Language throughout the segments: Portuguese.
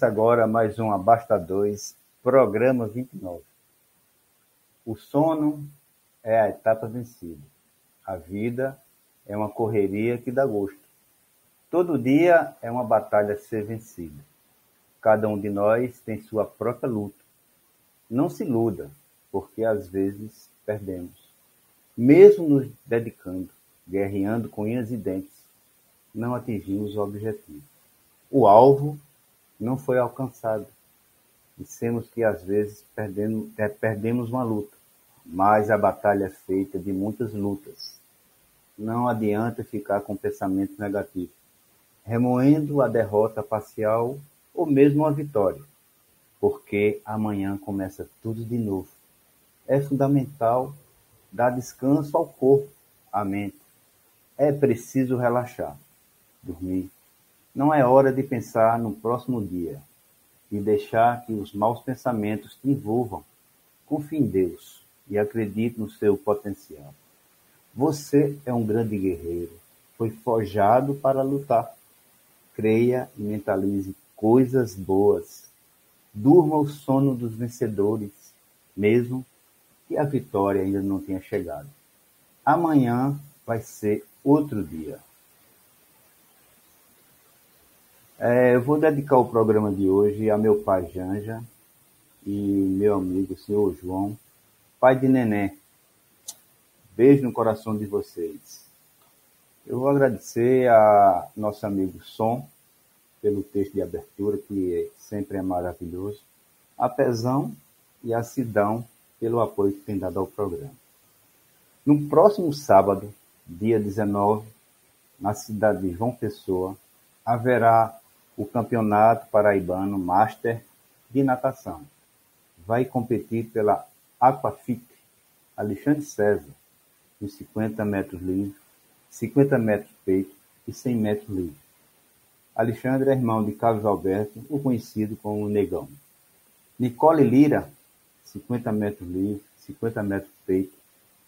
Começa agora mais um Abasta 2, programa 29. O sono é a etapa vencida. A vida é uma correria que dá gosto. Todo dia é uma batalha a ser vencida. Cada um de nós tem sua própria luta. Não se iluda, porque às vezes perdemos. Mesmo nos dedicando, guerreando com unhas e dentes, não atingimos o objetivo. O alvo não foi alcançado. Dissemos que às vezes perdemos, é, perdemos uma luta, mas a batalha é feita de muitas lutas. Não adianta ficar com pensamento negativo, remoendo a derrota parcial ou mesmo a vitória, porque amanhã começa tudo de novo. É fundamental dar descanso ao corpo, à mente. É preciso relaxar, dormir, não é hora de pensar no próximo dia e deixar que os maus pensamentos te envolvam. Confie em Deus e acredite no seu potencial. Você é um grande guerreiro. Foi forjado para lutar. Creia e mentalize coisas boas. Durma o sono dos vencedores, mesmo que a vitória ainda não tenha chegado. Amanhã vai ser outro dia. É, eu vou dedicar o programa de hoje a meu pai Janja e meu amigo, senhor João, pai de Nené. Beijo no coração de vocês. Eu vou agradecer a nosso amigo Som pelo texto de abertura, que sempre é maravilhoso, a Pezão e a Sidão pelo apoio que tem dado ao programa. No próximo sábado, dia 19, na cidade de João Pessoa, haverá o Campeonato Paraibano Master de Natação. Vai competir pela Aquafit Alexandre César, nos 50 metros livre, 50 metros peito e 100 metros livre. Alexandre é irmão de Carlos Alberto, o conhecido como Negão. Nicole Lira, 50 metros livre, 50 metros peito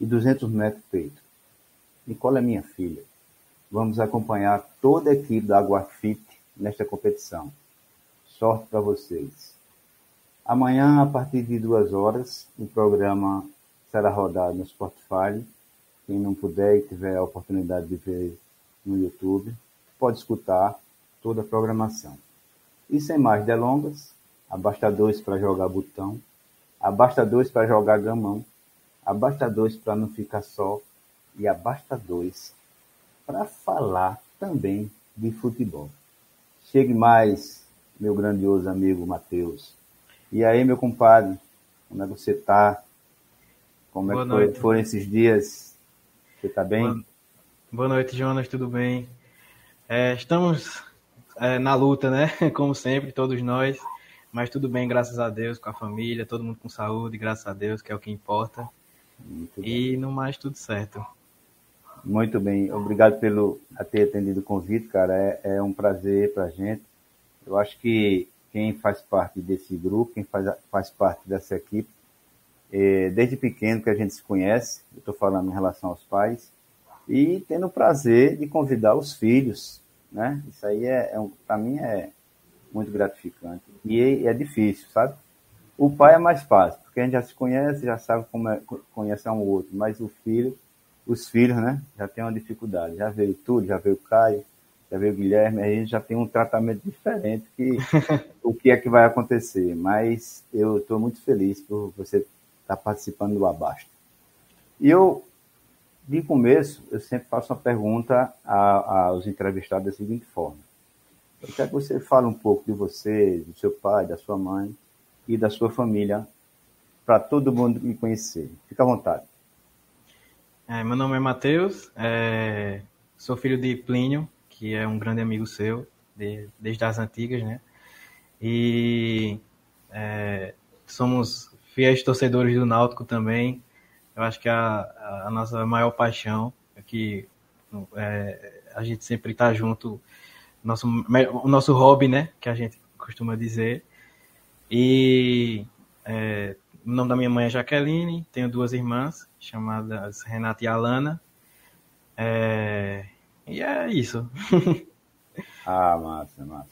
e 200 metros peito. Nicole é minha filha. Vamos acompanhar toda a equipe da Aquafit nesta competição. Sorte para vocês. Amanhã, a partir de duas horas, o programa será rodado no Spotify. Quem não puder e tiver a oportunidade de ver no YouTube, pode escutar toda a programação. E sem mais delongas, abasta dois para jogar botão, abasta dois para jogar gamão, abasta dois para não ficar só e abasta dois para falar também de futebol. Chegue mais, meu grandioso amigo Matheus. E aí, meu compadre, como é que você está? Como é Boa que foi, foram esses dias? Você está bem? Boa, Boa, noite, Jonas, tudo bem? É, estamos é, na luta, né? Como sempre, todos nós. Mas tudo bem, graças a Deus, com a família, todo mundo com saúde, graças a Deus, que é o que importa. Muito e bem. no mais, tudo certo. Muito bem, obrigado pelo ter atendido o convite, cara. É, é um prazer para a gente. Eu acho que quem faz parte desse grupo, quem faz, faz parte dessa equipe, é, desde pequeno que a gente se conhece, eu estou falando em relação aos pais, e tendo o prazer de convidar os filhos, né? Isso aí é, é para mim é muito gratificante e é, difícil, sabe? O pai é mais fácil, porque a gente já se conhece, já sabe como é, conhece um outro, mas o filho os filhos, né? Já tem uma dificuldade. Já veio tudo, já veio o Caio, já veio o Guilherme, a gente já tem um tratamento diferente que o que é que vai acontecer. Mas eu estou muito feliz por você estar tá participando do Abasta. E eu, de começo, eu sempre faço uma pergunta a, aos entrevistados da seguinte forma. Eu quero que você fale um pouco de você, do seu pai, da sua mãe e da sua família, para todo mundo me conhecer. Fica à vontade. É, meu nome é Matheus, é, sou filho de Plínio, que é um grande amigo seu, de, desde as antigas, né? E é, somos fiéis torcedores do Náutico também. Eu acho que a, a nossa maior paixão é que é, a gente sempre está junto, nosso, o nosso hobby, né? Que a gente costuma dizer. E é, o nome da minha mãe é Jaqueline, tenho duas irmãs, chamadas Renata e Alana. É, e é isso. ah, massa, massa.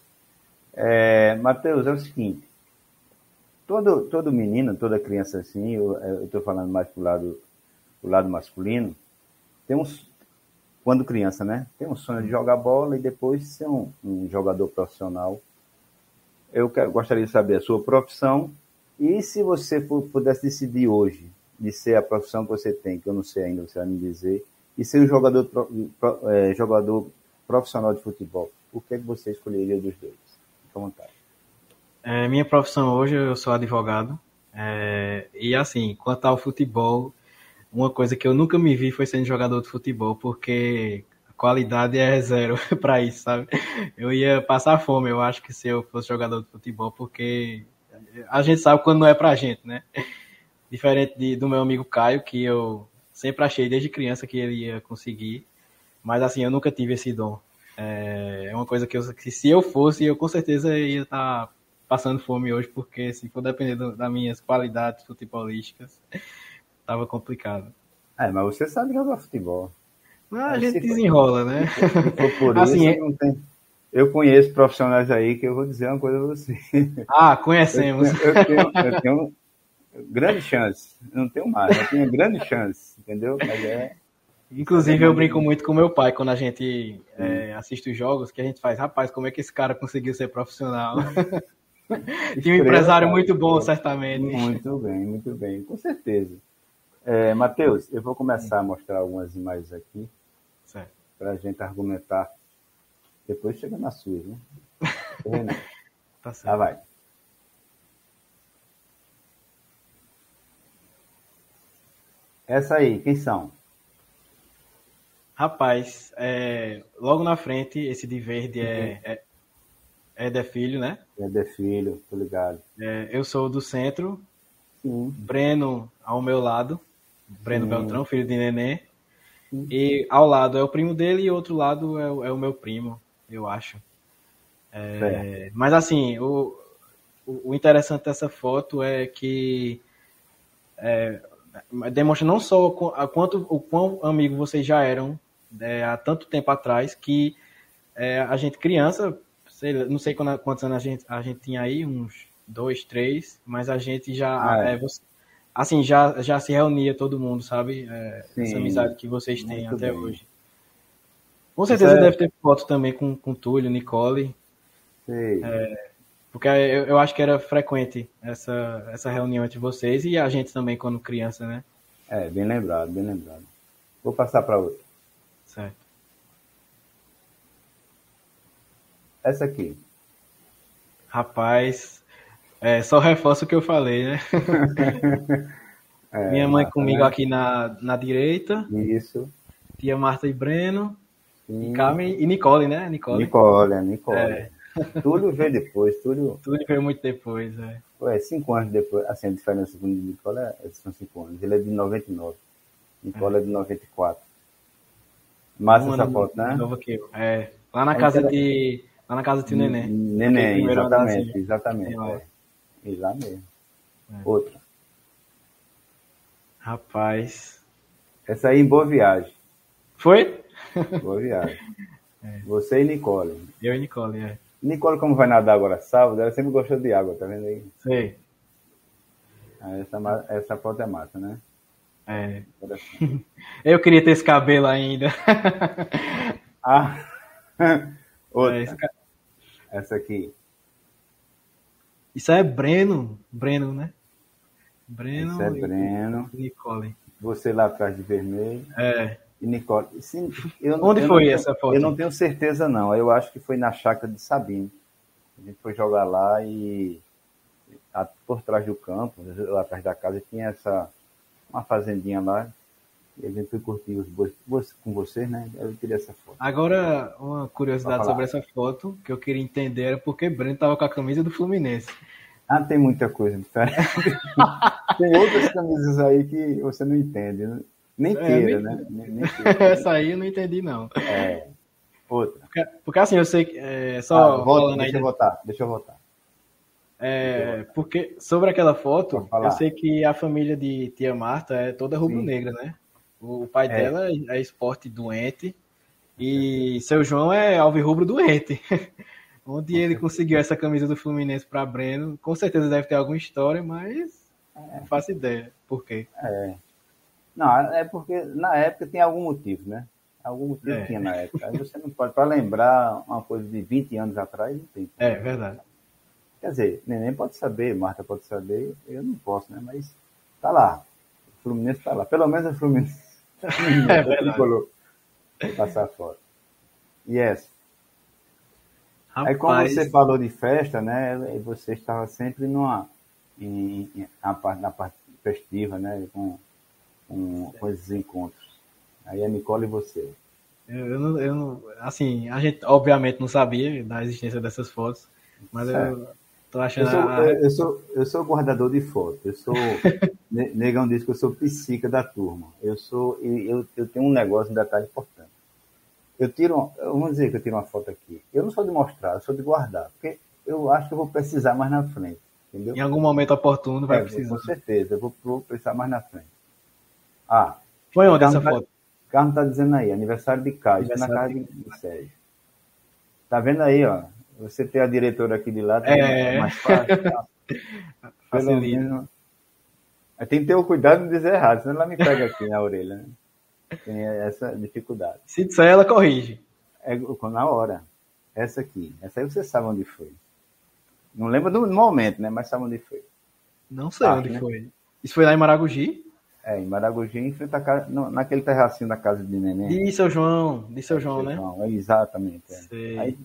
É, Matheus, é o seguinte, todo, todo menino, toda criança assim, eu estou falando mais pro lado, pro lado masculino, tem uns, quando criança, né? Tem um sonho de jogar bola e depois ser um, um jogador profissional. Eu quero, gostaria de saber a sua profissão e se você pudesse decidir hoje de ser a profissão que você tem, que eu não sei ainda, você vai me dizer, e ser um jogador, é, jogador profissional de futebol, o que, é que você escolheria dos dois? Fique à vontade. É, minha profissão hoje, eu sou advogado. É, e assim, quanto ao futebol, uma coisa que eu nunca me vi foi sendo jogador de futebol, porque a qualidade é zero para isso, sabe? Eu ia passar fome, eu acho que se eu fosse jogador de futebol, porque a gente sabe quando não é pra gente, né? Diferente de, do meu amigo Caio, que eu sempre achei desde criança que ele ia conseguir, mas assim, eu nunca tive esse dom. É, é uma coisa que, eu, que se eu fosse, eu com certeza ia estar tá passando fome hoje, porque se for depender do, das minhas qualidades futebolísticas, tava complicado. É, mas você sabe jogar futebol. Não, a gente desenrola, né? Assim, isso, não tem eu conheço profissionais aí que eu vou dizer uma coisa a você. Ah, conhecemos. Eu, eu, tenho, eu tenho grande chance. Não tenho mais, eu tenho grande chance, entendeu? Mas é. Inclusive, eu brinco muito com meu pai quando a gente é, assiste os jogos, que a gente faz, rapaz, como é que esse cara conseguiu ser profissional? Tinha um empresário muito bom, certamente. Muito bem, muito bem, com certeza. É, Matheus, eu vou começar a mostrar algumas imagens aqui para a gente argumentar depois chega na sua, né? tá certo. Ah, vai. Essa aí, quem são? Rapaz, é, logo na frente, esse de verde é, uhum. é, é de Filho, né? É de Filho, tô ligado. É, eu sou do centro. Sim. Breno ao meu lado. Breno Sim. Beltrão, filho de Nenê. Sim. E ao lado é o primo dele e outro lado é, é o meu primo eu acho. É, mas assim, o, o, interessante dessa foto é que é, demonstra não só o quanto o quão amigo vocês já eram é, há tanto tempo atrás que é, a gente criança, sei, não sei quantos anos a gente, a gente tinha aí, uns dois, três, mas a gente já ah, é. É, você, assim já, já se reunia todo mundo, sabe? essa amizade que vocês têm Muito até bem. hoje. Com certeza é... deve ter foto também com, com Túlio, Nicole. É, porque eu, eu, acho que era frequente essa, essa reunião entre vocês e a gente também quando criança, né? É, bem lembrado, bem lembrado. Vou passar para outra. Certo. Essa aqui. Rapaz, é, só reforço o que eu falei, né? é, Minha mãe Marta, comigo né? aqui na, na direita. Isso. Tia Marta e Breno. E Carmen e Nicole, né? Nicole, Nicole, é, Nicole. É. Túlio veio depois, Túlio. Túlio veio muito depois, é. Ué, cinco anos depois, assim, a diferença com o Nicole é, são cinco anos. Ele é de 99. Nicole é, é de 94. Massa Uma essa foto, né? Novo eu. É. Lá na casa de. Lá na casa de Neném. Neném, exatamente, exatamente. É. E lá mesmo. É. Outra. Rapaz. Essa aí em Boa Viagem. Foi? Boa viagem. É. Você e Nicole. Eu e Nicole, é. Nicole, como vai nadar agora sábado, ela sempre gostou de água, tá vendo aí? Sei. Ah, essa, essa foto é massa, né? É. Eu queria ter esse cabelo ainda. ah. Outra. É. Essa aqui. Isso é Breno. Breno, né? Breno. Isso é Breno. Nicole. Você lá atrás de vermelho. É Nicole. Eu, Onde eu foi tenho, essa foto? Eu não tenho certeza, não. Eu acho que foi na chácara de Sabino. A gente foi jogar lá e por trás do campo, lá atrás da casa, tinha essa uma fazendinha lá. E a gente foi curtir os bois com vocês, né? Eu queria essa foto. Agora, uma curiosidade sobre essa foto que eu queria entender era porque Breno estava com a camisa do Fluminense. Ah, tem muita coisa diferente. tem outras camisas aí que você não entende. Né? Nem é, queira, né? Nem, nem queira. Essa aí eu não entendi, não. É. Outra. Porque, porque assim, eu sei que. É, só ah, volta, deixa aí, eu votar, deixa eu votar. É, porque sobre aquela foto, eu sei que a família de tia Marta é toda rubro-negra, né? O pai é. dela é esporte doente e seu João é alvirrubro doente. Onde ele conseguiu essa camisa do Fluminense para Breno, com certeza deve ter alguma história, mas é. não faço ideia por quê. É. Não, é porque na época tem algum motivo, né? Algum motivo é. tinha na época. Aí você não pode, para lembrar uma coisa de 20 anos atrás, não tem. É, verdade. Quer dizer, Neném pode saber, Marta pode saber, eu não posso, né? Mas tá lá. O Fluminense tá lá. Pelo menos o Fluminense. é verdade. Vou passar fora. Yes. Rapaz... Aí como você falou de festa, né? Você estava sempre numa em, em, na, parte, na parte festiva, né? Com, com, com esses encontros. Aí a Nicole e você. Eu, eu, não, eu não, assim, a gente obviamente não sabia da existência dessas fotos, mas certo. eu Tô achando. Eu sou, a... eu, sou, eu sou guardador de foto. Eu sou. Negão diz que eu sou psica da turma. Eu sou. Eu, eu tenho um negócio, um detalhe importante. Eu tiro. Vamos dizer que eu tiro uma foto aqui. Eu não sou de mostrar, eu sou de guardar. Porque eu acho que eu vou precisar mais na frente. Entendeu? Em algum momento oportuno vai é, precisar. Com certeza, eu vou, vou precisar mais na frente. Ah. Foi onde essa tá, foto? O Carlos está dizendo aí, aniversário de Caio, na casa de, de Sérgio. Tá vendo aí, ó? Você ter a diretora aqui de lado é, é mais fácil. Tá? Pelo menos. Tem que ter o cuidado de não dizer errado, senão ela me pega aqui na orelha. Né? Tem essa dificuldade. Se disser, ela corrige. É na hora. Essa aqui. Essa aí você sabe onde foi. Não lembro do momento, né? Mas sabe onde foi. Não sei ah, onde né? foi. Isso foi lá em Maragogi? É, em Maragogi, em frente à casa, naquele terracinho da casa de neném. De seu João, de seu João, né? João, exatamente. É. Aí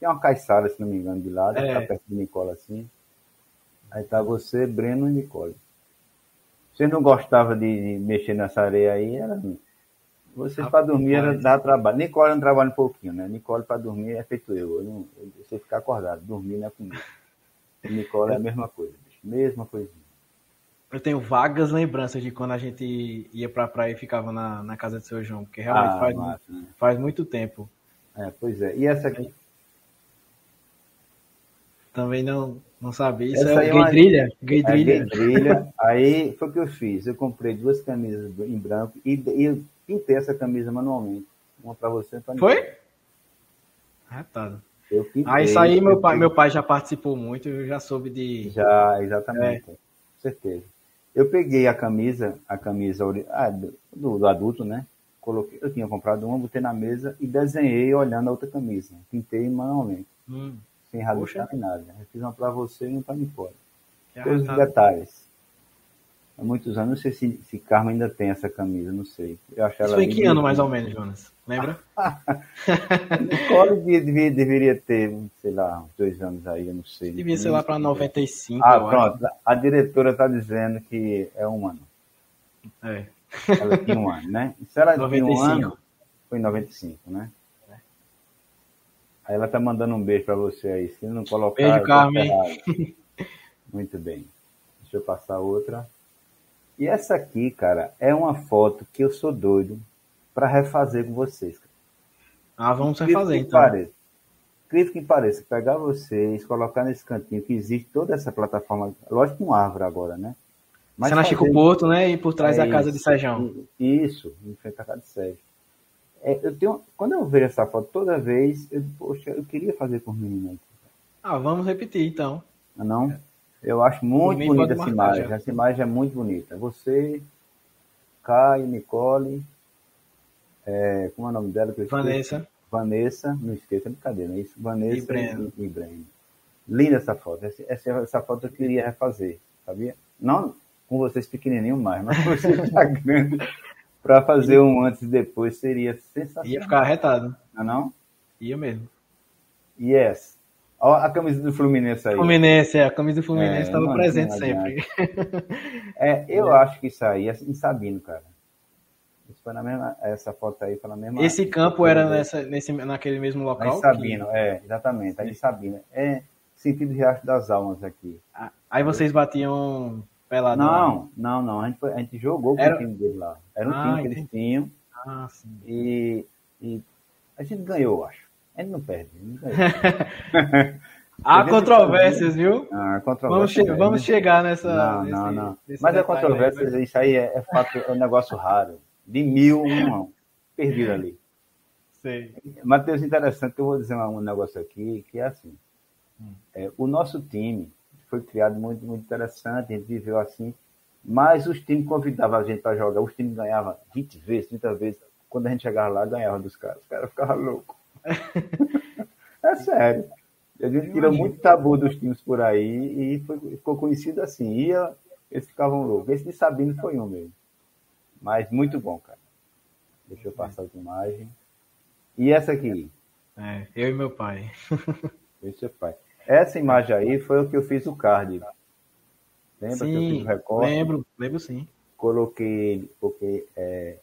tem uma caiçara, se não me engano, de lado, é. tá perto de Nicola assim. Aí tá você, Breno e Nicole. Você não gostava de mexer nessa areia aí, era. Você para dormir era dar trabalho. Nicole não trabalha um pouquinho, né? Nicole para dormir é feito eu. eu não, eu, você ficar acordado, dormir não é comigo. Nicole é a mesma coisa, bicho. Mesma coisinha. Eu tenho vagas lembranças de quando a gente ia pra praia e ficava na, na casa do seu João, porque realmente ah, faz, massa, né? faz muito tempo. É, pois é. E essa aqui? Também não, não sabia. Isso Essa é, é uma... Gay Drilha. É aí foi o que eu fiz. Eu comprei duas camisas em branco e, e pintei essa camisa manualmente. Uma para você e para Foi? Retado. Eu pintei, ah, isso aí meu pai, meu pai já participou muito, eu já soube de. Já, exatamente. É. Com certeza. Eu peguei a camisa, a camisa ah, do, do, adulto, né? Coloquei, eu tinha comprado uma, botei na mesa e desenhei olhando a outra camisa. Pintei manualmente. Hum sem rabiscar nem nada. Eu fiz uma para você e uma para Nicole. Todos os detalhes. Há muitos anos, não sei se, se Carmen ainda tem essa camisa, não sei. Eu acho Isso foi em que ano, mais ou menos, Jonas? Lembra? Nicole deveria, deveria ter, sei lá, uns dois anos aí, eu não sei. Devia ser lá para 95. Ah, pronto. Acho. A diretora está dizendo que é um ano. É. Ela tinha um ano, né? Se ela 95. tinha um ano, foi em 95, né? Aí ela tá mandando um beijo para você aí. Se não colocar. Beijo, Carmen. Muito bem. Deixa eu passar outra. E essa aqui, cara, é uma foto que eu sou doido para refazer com vocês. Ah, vamos refazer então. Pareça. Acredito que pareça, pegar vocês, colocar nesse cantinho que existe toda essa plataforma, lógico com árvore agora, né? Mas Você na Chico Porto, né? E por trás é da casa de Sérgio. Isso, em frente à casa de Sérgio. É, eu tenho, quando eu vejo essa foto toda vez, eu, poxa, eu queria fazer com os meninos. Ah, vamos repetir então. Ah, não? Eu acho muito bonita essa imagem. Já. Essa imagem é muito bonita. Você, Caio, Nicole, é, como é o nome dela? Vanessa. Vanessa, não esqueça, brincadeira, não é isso? Vanessa e Breno. E, e Breno. Linda essa foto. Essa, essa foto eu queria refazer, sabia? Não com vocês pequenininho mais, mas com vocês já grande para fazer um antes e depois seria sensacional. Ia ficar arretado. Não, é não? Ia mesmo. Yes. A camisa do Fluminense aí. Fluminense, é, a camisa do Fluminense estava é, presente sempre. É, eu é. acho que isso aí é em Sabino, cara. Isso foi na mesma, essa foto aí foi na mesma. Esse campo era nessa, nesse, naquele mesmo local? Em Sabino, que... é, exatamente, aí em Sabino. É sentido Riacho das Almas aqui. Aí vocês batiam pelado? Não, não, não. A gente, foi, a gente jogou com era... o time dele lá. Era um ah, time que eles tinham. Ah, sim. E, e a gente ganhou, acho. A gente não perde. Não Há controvérsias, viu? Ah. Vamos, che vamos chegar nessa. Não, nesse, não, não. Mas a controvérsia, aí, isso aí é, é, fato, é um negócio raro. De mil, um perdido ali. Sei. Matheus, interessante eu vou dizer um negócio aqui, que é assim. Hum. É, o nosso time foi criado muito, muito interessante, a gente viveu assim, mas os times convidavam a gente para jogar, os times ganhavam 20 vezes, 30 vezes. Quando a gente chegava lá, ganhava dos caras. Os caras ficavam loucos. É sério. A gente tira muito tabu dos times por aí e foi, ficou conhecido assim. Ia, eles ficavam loucos. Esse de Sabino foi um mesmo. Mas muito bom, cara. Deixa eu passar a imagem. E essa aqui? É, eu e meu pai. eu e seu pai. Essa imagem aí foi o que eu fiz o card. Lembra sim, que eu fiz o recorte? Lembro, lembro sim. Coloquei, porque é,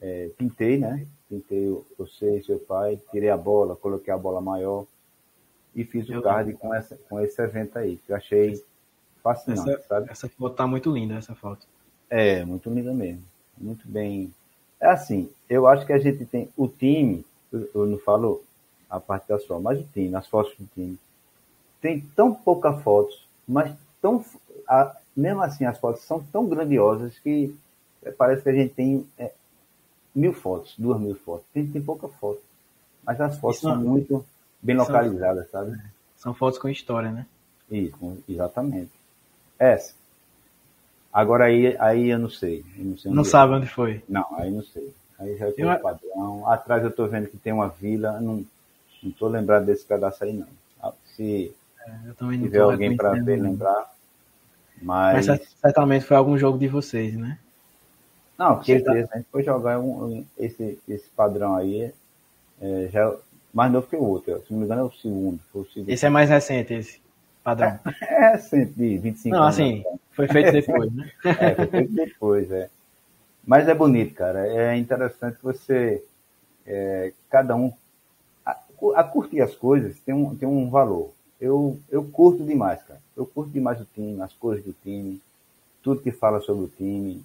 é, pintei, né? Pintei você e seu pai, tirei a bola, coloquei a bola maior e fiz o card com, essa, com esse evento aí, que eu achei fascinante, essa, sabe? Essa foto tá muito linda, essa foto. É, muito linda mesmo. Muito bem. É assim, eu acho que a gente tem o time, eu não falo a parte da sua, mas o time, as fotos do time, tem tão pouca fotos, mas tão. A, mesmo assim, as fotos são tão grandiosas que parece que a gente tem é, mil fotos, duas mil fotos. Tem, tem pouca foto. Mas as fotos Isso são não... muito bem localizadas, são... sabe? São fotos com história, né? Isso, exatamente. Essa. Agora aí, aí eu não sei. Eu não, sei não sabe onde foi? Não, aí não sei. Aí já tem eu... padrão. Atrás eu estou vendo que tem uma vila. Não, não tô lembrado desse pedaço aí, não. Ah, se é, eu também não tiver alguém para ver, lembrar. Mas... mas... certamente foi algum jogo de vocês, né? Não, com certeza. A gente foi jogar um, esse, esse padrão aí. É, já mais novo que o outro. Se não me engano, é o segundo. O segundo. Esse é mais recente, esse padrão. É, é recente, de 25 não, anos. Não, assim, foi feito depois, né? é, foi feito depois, é. Mas é bonito, cara. É interessante você. É, cada um. A, a, curtir as coisas tem um, tem um valor. Eu, eu curto demais, cara. Eu curto demais o time, as cores do time, tudo que fala sobre o time,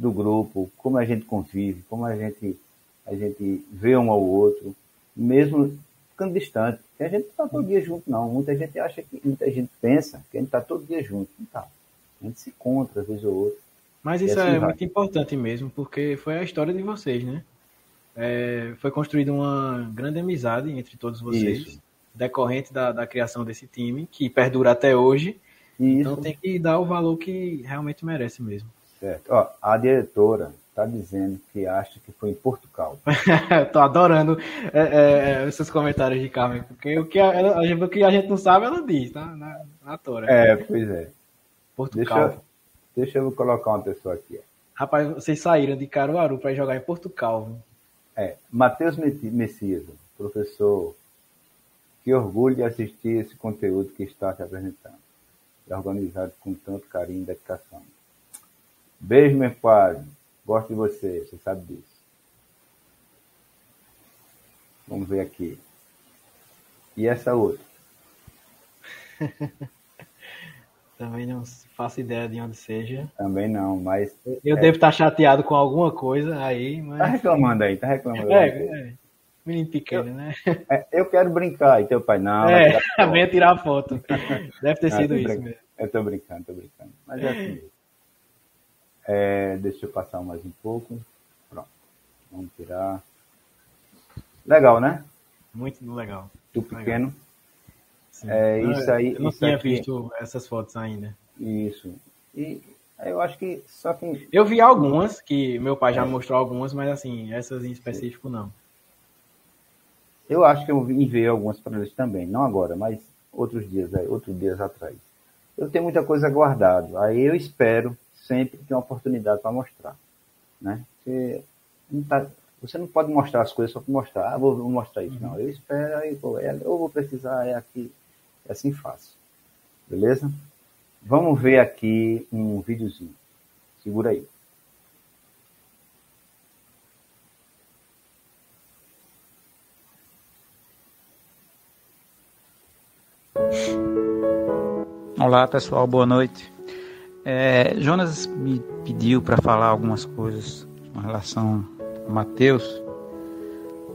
do grupo, como a gente convive, como a gente, a gente vê um ao outro, mesmo ficando distante. Porque a gente não está todo dia junto, não. Muita gente acha que, muita gente pensa que a gente está todo dia junto. Não tá. A gente se encontra, às vezes ou outra. Mas isso assim é vai. muito importante mesmo, porque foi a história de vocês, né? É, foi construída uma grande amizade entre todos vocês. Isso decorrente da, da criação desse time, que perdura até hoje. Isso. Então tem que dar o valor que realmente merece mesmo. Certo. Ó, a diretora está dizendo que acha que foi em Portugal. Tô adorando é, é, é, esses comentários de Carmen, porque o que a, a, o que a gente não sabe, ela diz, tá? Na, na tora. É, pois é. Portugal. Deixa, deixa eu colocar uma pessoa aqui. Rapaz, vocês saíram de Caruaru para jogar em Portugal. Viu? É, Matheus Messias, professor que orgulho de assistir esse conteúdo que está se apresentando. Organizado com tanto carinho e dedicação. Beijo, meu pai. Gosto de você, você sabe disso. Vamos ver aqui. E essa outra? Também não faço ideia de onde seja. Também não, mas. Eu é... devo estar chateado com alguma coisa aí, mas. Tá reclamando aí, tá reclamando. É, é. Menino pequeno, eu, né? É, eu quero brincar, e teu pai, não. É, venha tirar foto. Deve ter não, sido isso mesmo. Eu tô brincando, tô brincando. Mas é assim. É, deixa eu passar mais um pouco. Pronto. Vamos tirar. Legal, né? Muito legal. Tu pequeno. É, isso aí. Eu não isso tinha aqui, visto essas fotos ainda. Isso. E eu acho que só que. Eu vi algumas, que meu pai já é. mostrou algumas, mas assim, essas em específico não. Eu acho que eu enviei algumas para eles também, não agora, mas outros dias, outros dias atrás. Eu tenho muita coisa guardada, aí eu espero sempre ter uma oportunidade para mostrar, né? Você não, tá, você não pode mostrar as coisas só para mostrar, ah, vou, vou mostrar isso, uhum. não. Eu espero, aí, pô, é, eu vou precisar, é aqui. É assim fácil. Beleza? Vamos ver aqui um videozinho. Segura aí. Olá pessoal, boa noite. É, Jonas me pediu para falar algumas coisas com relação a Mateus.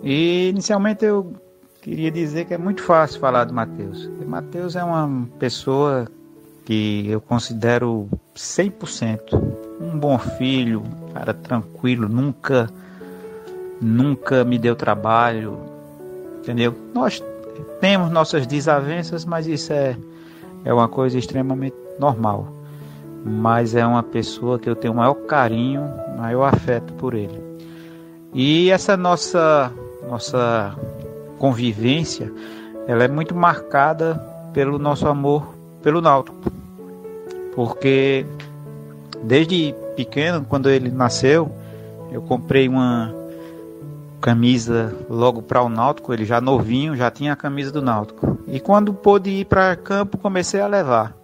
E inicialmente eu queria dizer que é muito fácil falar de Mateus. Mateus é uma pessoa que eu considero 100% um bom filho, um cara tranquilo, nunca nunca me deu trabalho, entendeu? Nós temos nossas desavenças, mas isso é é uma coisa extremamente normal. Mas é uma pessoa que eu tenho o maior carinho, maior afeto por ele. E essa nossa nossa convivência, ela é muito marcada pelo nosso amor pelo Náutico. Porque desde pequeno, quando ele nasceu, eu comprei uma camisa logo para o Náutico, ele já novinho, já tinha a camisa do Náutico. E quando pôde ir para campo, comecei a levar.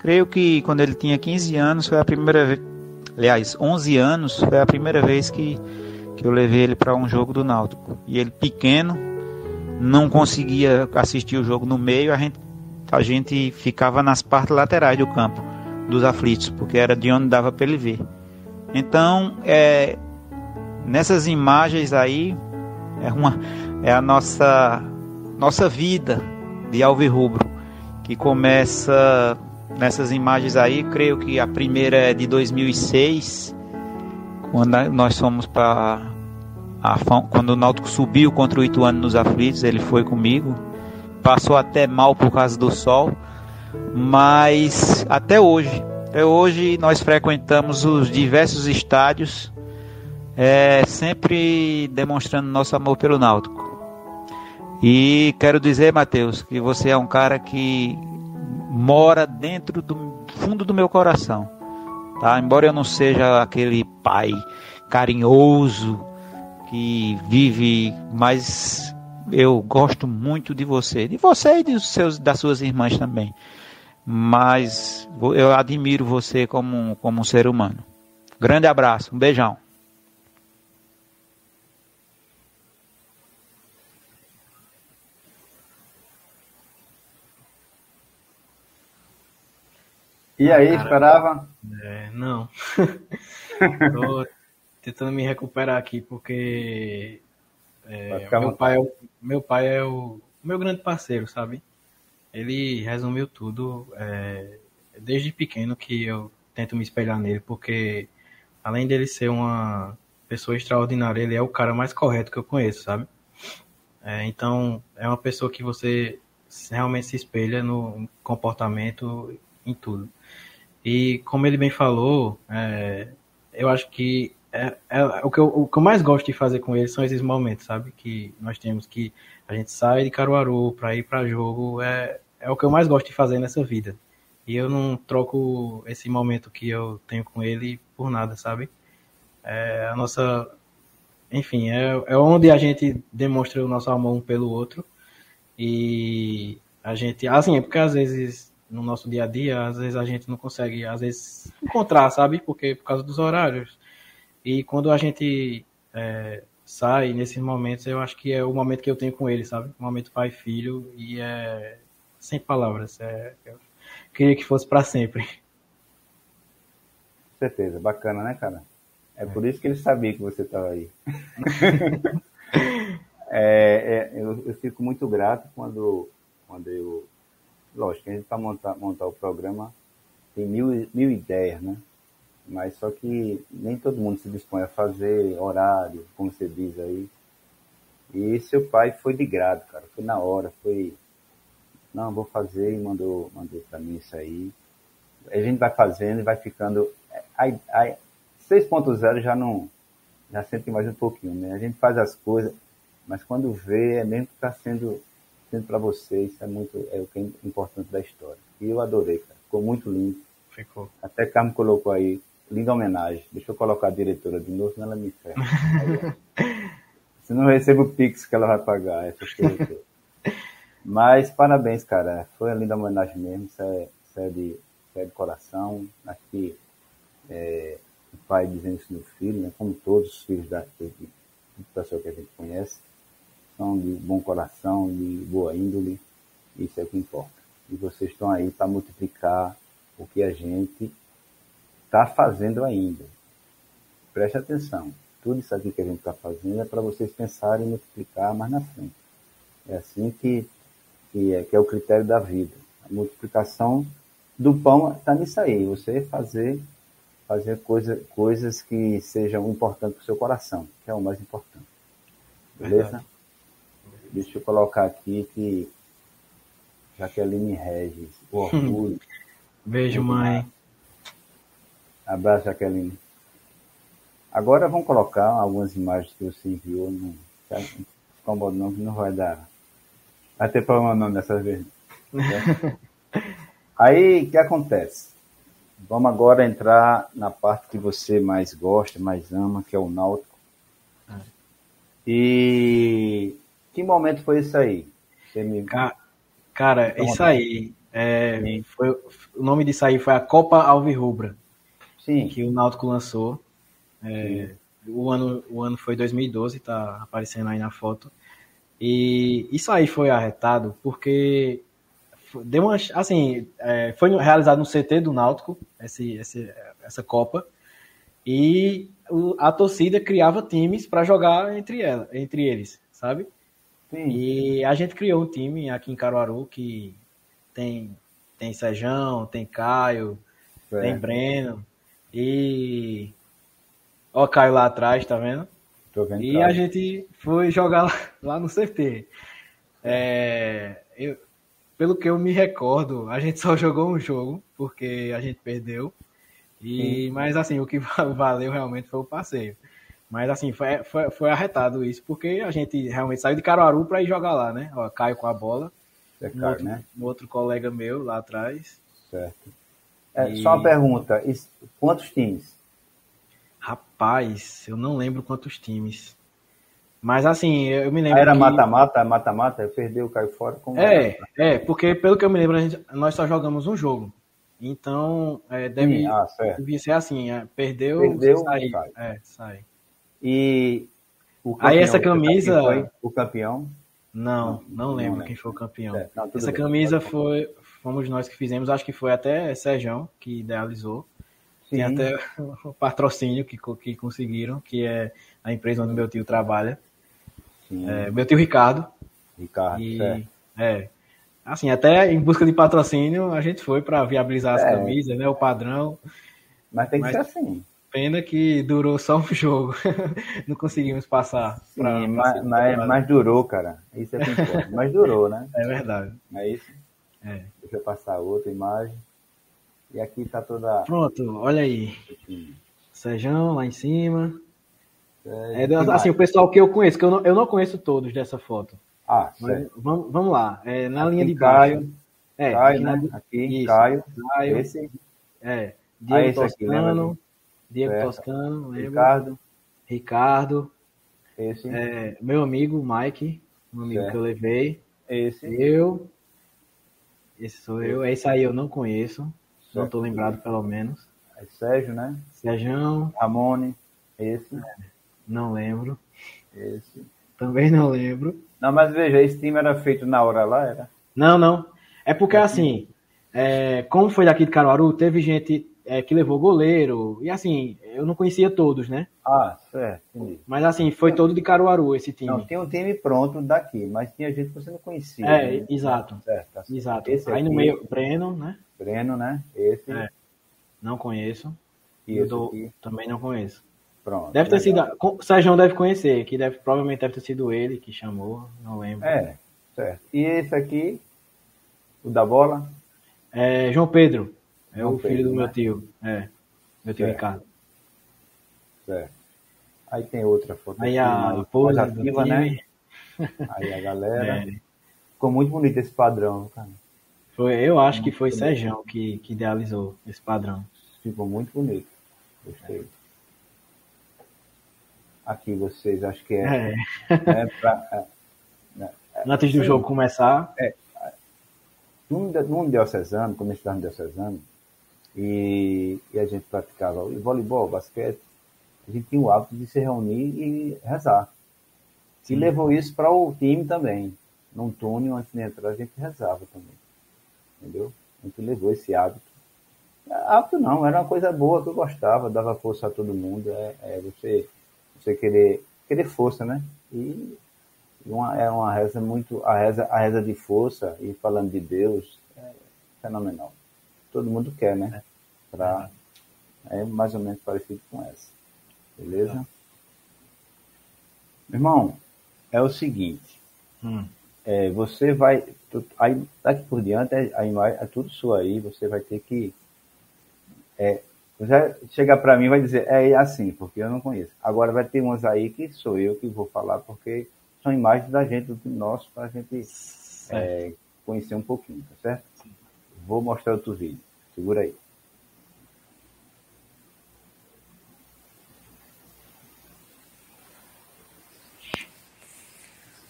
Creio que quando ele tinha 15 anos foi a primeira vez, aliás, 11 anos foi a primeira vez que, que eu levei ele para um jogo do Náutico. E ele pequeno, não conseguia assistir o jogo no meio, a gente, a gente ficava nas partes laterais do campo dos aflitos, porque era de onde dava para ele ver. Então, é, nessas imagens aí é uma é a nossa nossa vida de Alvirrubro que começa nessas imagens aí, creio que a primeira é de 2006, quando nós fomos para quando o Náutico subiu contra o Ituano nos aflitos, ele foi comigo. Passou até mal por causa do sol, mas até hoje, até hoje nós frequentamos os diversos estádios é, sempre demonstrando nosso amor pelo Náutico. E quero dizer, Mateus, que você é um cara que mora dentro do fundo do meu coração. Tá? Embora eu não seja aquele pai carinhoso que vive, mas eu gosto muito de você, de você e dos seus, das suas irmãs também. Mas eu admiro você como, como um ser humano. Grande abraço, um beijão. E aí, Cara, esperava? É, não. Tô tentando me recuperar aqui porque é, meu, pai é o, meu pai é o meu grande parceiro, sabe? Ele resumiu tudo é, desde pequeno que eu tento me espelhar nele, porque além dele ser uma pessoa extraordinária, ele é o cara mais correto que eu conheço, sabe? É, então, é uma pessoa que você realmente se espelha no comportamento, em tudo. E como ele bem falou, é, eu acho que é, é, o, que eu, o que eu mais gosto de fazer com ele são esses momentos, sabe? Que nós temos que a gente sai de Caruaru para ir para jogo, é, é o que eu mais gosto de fazer nessa vida. E eu não troco esse momento que eu tenho com ele por nada, sabe? É a nossa. Enfim, é, é onde a gente demonstra o nosso amor um pelo outro. E a gente. Assim, é porque às vezes no nosso dia a dia, às vezes a gente não consegue, às vezes, encontrar, sabe? Porque por causa dos horários. E quando a gente é, sai nesses momentos, eu acho que é o momento que eu tenho com ele, sabe? O momento pai e filho, e é sem palavras. É, eu queria que fosse para sempre. Com certeza, bacana, né, cara? É, é. por isso que ele sabia que você estava aí. é, é, eu, eu fico muito grato quando, quando eu lógico, a gente para montar, montar o programa tem mil, mil ideias, né? Mas só que nem todo mundo se dispõe a fazer horário, como você diz aí. E seu pai foi de grado, cara. Foi na hora, foi. Não, vou fazer e mandou, mandou para mim isso aí. A gente vai fazendo e vai ficando. A, a 6.0 já não. Já sente mais um pouquinho, né? A gente faz as coisas, mas quando vê, é mesmo que está sendo sendo para você, isso é muito é o que é importante da história. E eu adorei, cara. Ficou muito lindo. Ficou. Até Carmo colocou aí, linda homenagem. Deixa eu colocar a diretora de novo, senão ela me ferra. Se não recebo o Pix que ela vai pagar, essas coisas. Mas parabéns, cara. Foi uma linda homenagem mesmo. Isso é, isso é, de, isso é de coração. Acho que é, o pai dizendo isso no filho, né? como todos os filhos da, de, de pessoa que a gente conhece, de bom coração, de boa índole. Isso é o que importa. E vocês estão aí para multiplicar o que a gente está fazendo ainda. Preste atenção. Tudo isso aqui que a gente está fazendo é para vocês pensarem em multiplicar mais na frente. É assim que, que, é, que é o critério da vida. A multiplicação do pão está nisso aí. Você fazer, fazer coisa, coisas que sejam importantes para o seu coração, que é o mais importante. Beleza? Verdade. Deixa eu colocar aqui que Jaqueline Regis, o orgulho. Beijo, mãe. Abraço, Jaqueline. Agora vamos colocar algumas imagens que você enviou. Não incomoda não, que não vai dar. Vai ter problema não dessa vez. Aí, o que acontece? Vamos agora entrar na parte que você mais gosta, mais ama, que é o náutico. É. E que momento foi isso aí? Me... Cara, isso aí. É, foi, o nome disso aí foi a Copa Alvirrubra. Sim. Que o Náutico lançou. É, o, ano, o ano foi 2012, tá aparecendo aí na foto. E isso aí foi arretado porque deu uma, assim, é, foi realizado no CT do Náutico, esse, esse, essa Copa, e o, a torcida criava times para jogar entre, ela, entre eles, sabe? Sim. E a gente criou um time aqui em Caruaru que tem, tem Sejão, tem Caio, é. tem Breno, e. Ó, Caio lá atrás, tá vendo? Tô vendo e a gente foi jogar lá, lá no CT. É, eu, pelo que eu me recordo, a gente só jogou um jogo, porque a gente perdeu. E, mas assim, o que valeu realmente foi o passeio. Mas assim, foi, foi, foi arretado isso, porque a gente realmente saiu de Caruaru para ir jogar lá, né? Ó, Caio com a bola. É um, outro, né? um outro colega meu lá atrás. Certo. É, e... Só uma pergunta: quantos times? Rapaz, eu não lembro quantos times. Mas assim, eu me lembro. Era mata-mata, que... mata-mata, perdeu, caiu fora. Como é, é, porque pelo que eu me lembro, gente, nós só jogamos um jogo. Então, é, deve, Sim, ah, devia ser assim: é, perdeu, perdeu sai. sai. É, sai. E campeão, aí essa camisa. Foi o campeão? Não, não, lembro não quem foi o campeão. É, não, essa bem, camisa foi, fomos nós que fizemos, acho que foi até Sejão que idealizou. Sim. Tem até o patrocínio que, que conseguiram, que é a empresa onde meu tio trabalha. É, meu tio Ricardo. Ricardo, e, certo. É. Assim, até em busca de patrocínio, a gente foi para viabilizar as é. camisas, né? O padrão. Mas tem que Mas, ser assim. Pena que durou só um jogo. Não conseguimos passar. Sim, pra, mas, mas, mas, durou, cara. Isso é que importa. mas durou, né? É verdade. É isso? É. Deixa eu passar outra imagem. E aqui tá toda. Pronto, olha aí. Sejão lá em cima. É, é assim, o pessoal que eu conheço, que eu não, eu não conheço todos dessa foto. Ah, certo. Vamos, vamos lá. É, na aqui linha de Caio, baixo. É, Caio, aqui, né? aqui isso, Caio. Caio. Esse. É. Diego ah, esse Toscano. Aqui, Diego certo. Toscano, lembra? Ricardo. Ricardo. Esse. É, meu amigo Mike, um amigo certo. que eu levei. Esse. Eu. Esse sou eu. Esse aí eu não conheço. Certo. Não estou lembrado, pelo menos. É Sérgio, né? Sérgio. Ramone. Esse. É, não lembro. Esse. Também não lembro. Não, mas veja, esse time era feito na hora lá, era? Não, não. É porque assim, é, como foi daqui de Caruaru, teve gente é, que levou goleiro. E assim, eu não conhecia todos, né? Ah, certo. Entendi. Mas assim, foi todo de Caruaru esse time. Não, tem um time pronto daqui, mas tinha gente que você não conhecia. É, né? exato. Certo, assim. Exato. Esse Aí aqui, no meio, Breno, né? Breno, né? Esse. É. Não conheço. E do... Também não conheço. Pronto. Deve ter legal. sido. O Sérgio deve conhecer, que deve, provavelmente deve ter sido ele que chamou, não lembro. É, certo. E esse aqui, o da bola? É João Pedro. É o filho do meu né? tio. É. Meu tio certo. Ricardo. Certo. Aí tem outra foto. Aí a pose ativa, né? Aí a galera. É. Ficou muito bonito esse padrão, cara. Foi, eu acho muito que foi Sérgio que, que idealizou esse padrão. Ficou muito bonito. Gostei. Aqui vocês, acho que é. É. é, pra, é, Antes do jogo começar. É, num, num diocesano, quando a gente estava no diocesano, e, e a gente praticava voleibol, basquete, a gente tinha o hábito de se reunir e rezar. E levou isso para o time também. Num túnel, antes de entrar, a gente rezava também. Entendeu? A gente levou esse hábito. Hábito não, era uma coisa boa que eu gostava, dava força a todo mundo. É, é você, você querer, querer força, né? E uma, é uma reza muito. A reza, a reza de força, e falando de Deus, é fenomenal. Todo mundo quer, né? Pra, é mais ou menos parecido com essa. Beleza? Meu irmão, é o seguinte. Hum. É, você vai. Tu, aí, daqui por diante, é, aí é tudo sua aí, você vai ter que. É, já chegar para mim vai dizer, é assim, porque eu não conheço. Agora vai ter umas aí que sou eu que vou falar, porque são imagens da gente, do nosso, para a gente é, conhecer um pouquinho, tá certo? Vou mostrar outro vídeo. Segura aí.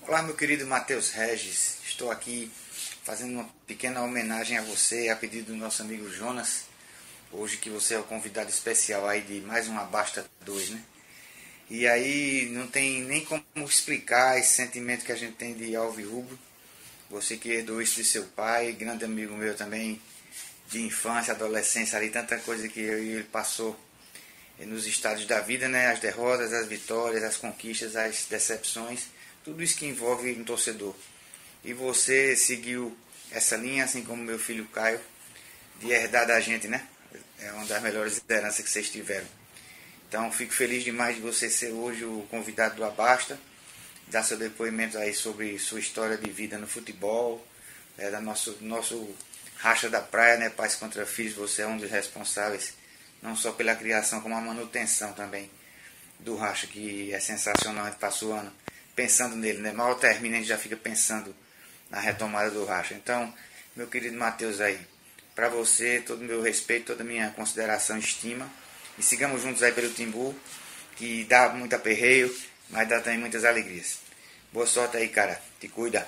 Olá, meu querido Matheus Regis. Estou aqui fazendo uma pequena homenagem a você, a pedido do nosso amigo Jonas. Hoje que você é o convidado especial aí de mais uma Basta 2, né? E aí não tem nem como explicar esse sentimento que a gente tem de Alvi Rubro. Você que herdou isso de seu pai, grande amigo meu também, de infância, adolescência ali, tanta coisa que ele passou nos estados da vida, né? As derrotas, as vitórias, as conquistas, as decepções tudo isso que envolve um torcedor. E você seguiu essa linha, assim como meu filho Caio, de herdar da gente, né? É uma das melhores lideranças que vocês tiveram. Então, fico feliz demais de você ser hoje o convidado do Abasta, dar seu depoimento aí sobre sua história de vida no futebol, é, da nosso, nosso racha da praia, né? Pais contra filhos, você é um dos responsáveis, não só pela criação, como a manutenção também do racha, que é sensacional, a gente passou ano pensando nele, né? Mal termina, a gente já fica pensando na retomada do racha. Então, meu querido Matheus aí, para você, todo o meu respeito, toda a minha consideração e estima. E sigamos juntos aí pelo Timbu, que dá muito aperreio, mas dá também muitas alegrias. Boa sorte aí, cara. Te cuida.